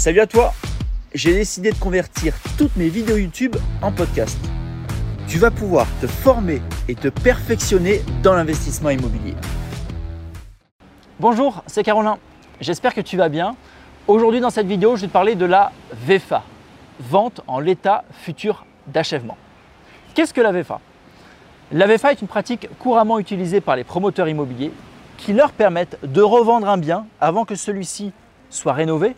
Salut à toi J'ai décidé de convertir toutes mes vidéos YouTube en podcast. Tu vas pouvoir te former et te perfectionner dans l'investissement immobilier. Bonjour, c'est Carolin. J'espère que tu vas bien. Aujourd'hui dans cette vidéo, je vais te parler de la VFA, vente en l'état futur d'achèvement. Qu'est-ce que la VFA La VFA est une pratique couramment utilisée par les promoteurs immobiliers qui leur permettent de revendre un bien avant que celui-ci soit rénové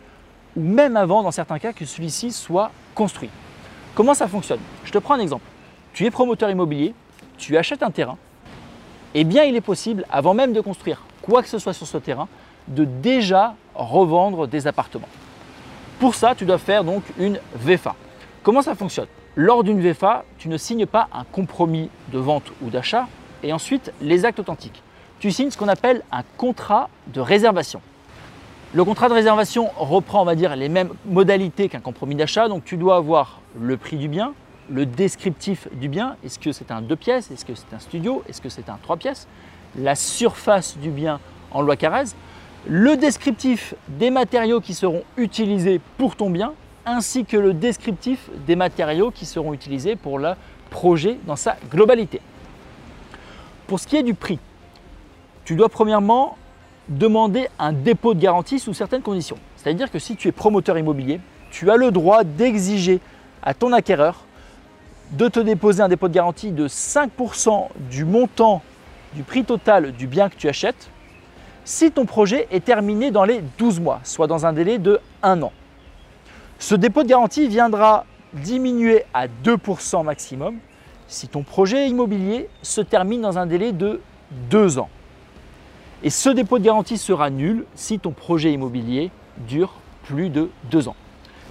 ou même avant, dans certains cas, que celui-ci soit construit. Comment ça fonctionne? Je te prends un exemple. Tu es promoteur immobilier, tu achètes un terrain, et eh bien il est possible, avant même de construire quoi que ce soit sur ce terrain, de déjà revendre des appartements. Pour ça, tu dois faire donc une VFA. Comment ça fonctionne? Lors d'une VFA, tu ne signes pas un compromis de vente ou d'achat et ensuite les actes authentiques. Tu signes ce qu'on appelle un contrat de réservation. Le contrat de réservation reprend, on va dire, les mêmes modalités qu'un compromis d'achat. Donc tu dois avoir le prix du bien, le descriptif du bien. Est-ce que c'est un deux pièces? Est-ce que c'est un studio? Est-ce que c'est un trois pièces? La surface du bien en loi Carrez. Le descriptif des matériaux qui seront utilisés pour ton bien, ainsi que le descriptif des matériaux qui seront utilisés pour le projet dans sa globalité. Pour ce qui est du prix, tu dois premièrement demander un dépôt de garantie sous certaines conditions. C'est-à-dire que si tu es promoteur immobilier, tu as le droit d'exiger à ton acquéreur de te déposer un dépôt de garantie de 5% du montant du prix total du bien que tu achètes si ton projet est terminé dans les 12 mois, soit dans un délai de 1 an. Ce dépôt de garantie viendra diminuer à 2% maximum si ton projet immobilier se termine dans un délai de 2 ans. Et ce dépôt de garantie sera nul si ton projet immobilier dure plus de deux ans.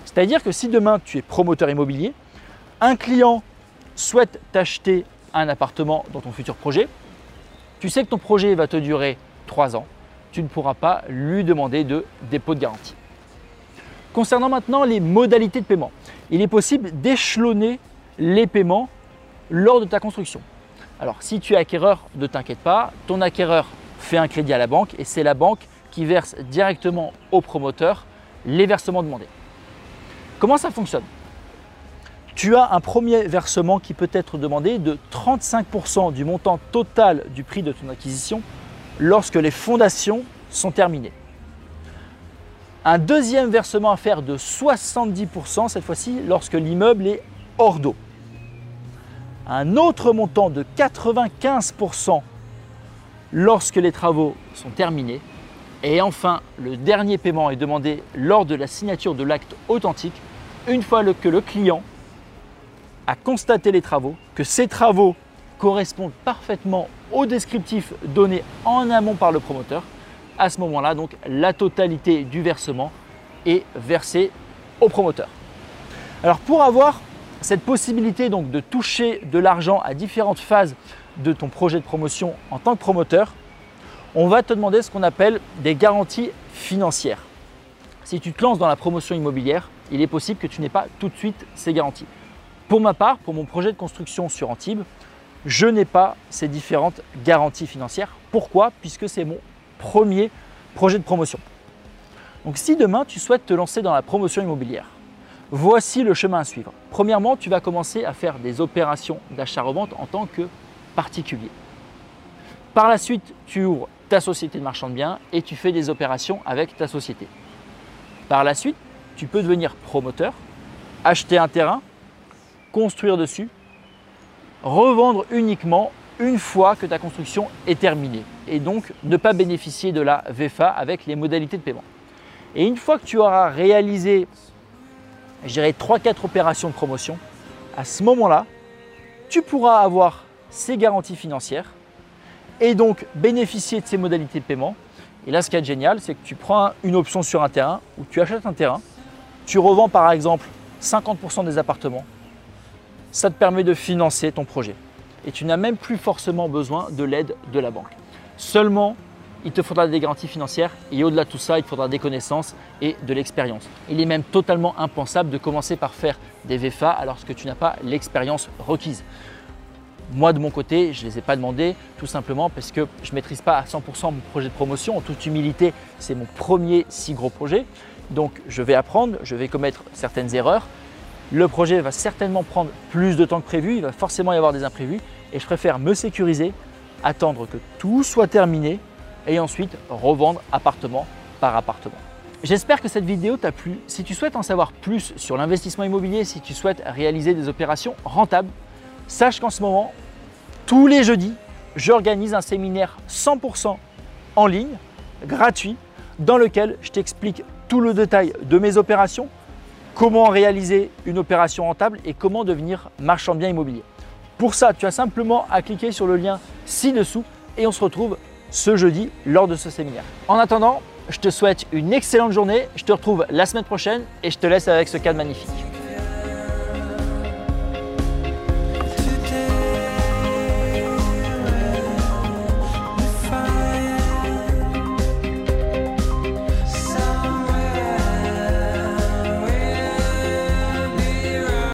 C'est-à-dire que si demain tu es promoteur immobilier, un client souhaite t'acheter un appartement dans ton futur projet, tu sais que ton projet va te durer trois ans, tu ne pourras pas lui demander de dépôt de garantie. Concernant maintenant les modalités de paiement, il est possible d'échelonner les paiements lors de ta construction. Alors si tu es acquéreur, ne t'inquiète pas, ton acquéreur fait un crédit à la banque et c'est la banque qui verse directement au promoteur les versements demandés. Comment ça fonctionne? Tu as un premier versement qui peut être demandé de 35% du montant total du prix de ton acquisition lorsque les fondations sont terminées. Un deuxième versement à faire de 70% cette fois-ci lorsque l'immeuble est hors d'eau. Un autre montant de 95% lorsque les travaux sont terminés. Et enfin, le dernier paiement est demandé lors de la signature de l'acte authentique, une fois que le client a constaté les travaux, que ces travaux correspondent parfaitement au descriptif donné en amont par le promoteur. À ce moment-là, donc, la totalité du versement est versée au promoteur. Alors pour avoir cette possibilité de toucher de l'argent à différentes phases de ton projet de promotion en tant que promoteur, on va te demander ce qu'on appelle des garanties financières. Si tu te lances dans la promotion immobilière, il est possible que tu n'aies pas tout de suite ces garanties. Pour ma part, pour mon projet de construction sur Antibes, je n'ai pas ces différentes garanties financières. Pourquoi? Puisque c'est mon premier projet de promotion. Donc si demain tu souhaites te lancer dans la promotion immobilière, voici le chemin à suivre. Premièrement, tu vas commencer à faire des opérations d'achat-revente en tant que particulier. Par la suite, tu ouvres ta société de marchand de biens et tu fais des opérations avec ta société. Par la suite, tu peux devenir promoteur, acheter un terrain, construire dessus, revendre uniquement une fois que ta construction est terminée et donc ne pas bénéficier de la VFA avec les modalités de paiement. Et une fois que tu auras réalisé, je dirais, 3-4 opérations de promotion, à ce moment-là, tu pourras avoir ces garanties financières et donc bénéficier de ces modalités de paiement. Et là, ce qui est génial, c'est que tu prends une option sur un terrain ou tu achètes un terrain, tu revends par exemple 50% des appartements, ça te permet de financer ton projet. Et tu n'as même plus forcément besoin de l'aide de la banque. Seulement, il te faudra des garanties financières et au-delà de tout ça, il te faudra des connaissances et de l'expérience. Il est même totalement impensable de commencer par faire des VFA alors que tu n'as pas l'expérience requise. Moi, de mon côté, je ne les ai pas demandés tout simplement parce que je ne maîtrise pas à 100% mon projet de promotion. En toute humilité, c'est mon premier si gros projet. Donc je vais apprendre, je vais commettre certaines erreurs. Le projet va certainement prendre plus de temps que prévu, il va forcément y avoir des imprévus et je préfère me sécuriser, attendre que tout soit terminé et ensuite revendre appartement par appartement. J'espère que cette vidéo t'a plu. Si tu souhaites en savoir plus sur l'investissement immobilier, si tu souhaites réaliser des opérations rentables, sache qu'en ce moment, tous les jeudis, j'organise un séminaire 100% en ligne, gratuit, dans lequel je t'explique tout le détail de mes opérations, comment réaliser une opération rentable et comment devenir marchand bien immobilier. Pour ça, tu as simplement à cliquer sur le lien ci-dessous et on se retrouve ce jeudi lors de ce séminaire. En attendant, je te souhaite une excellente journée, je te retrouve la semaine prochaine et je te laisse avec ce cadre magnifique.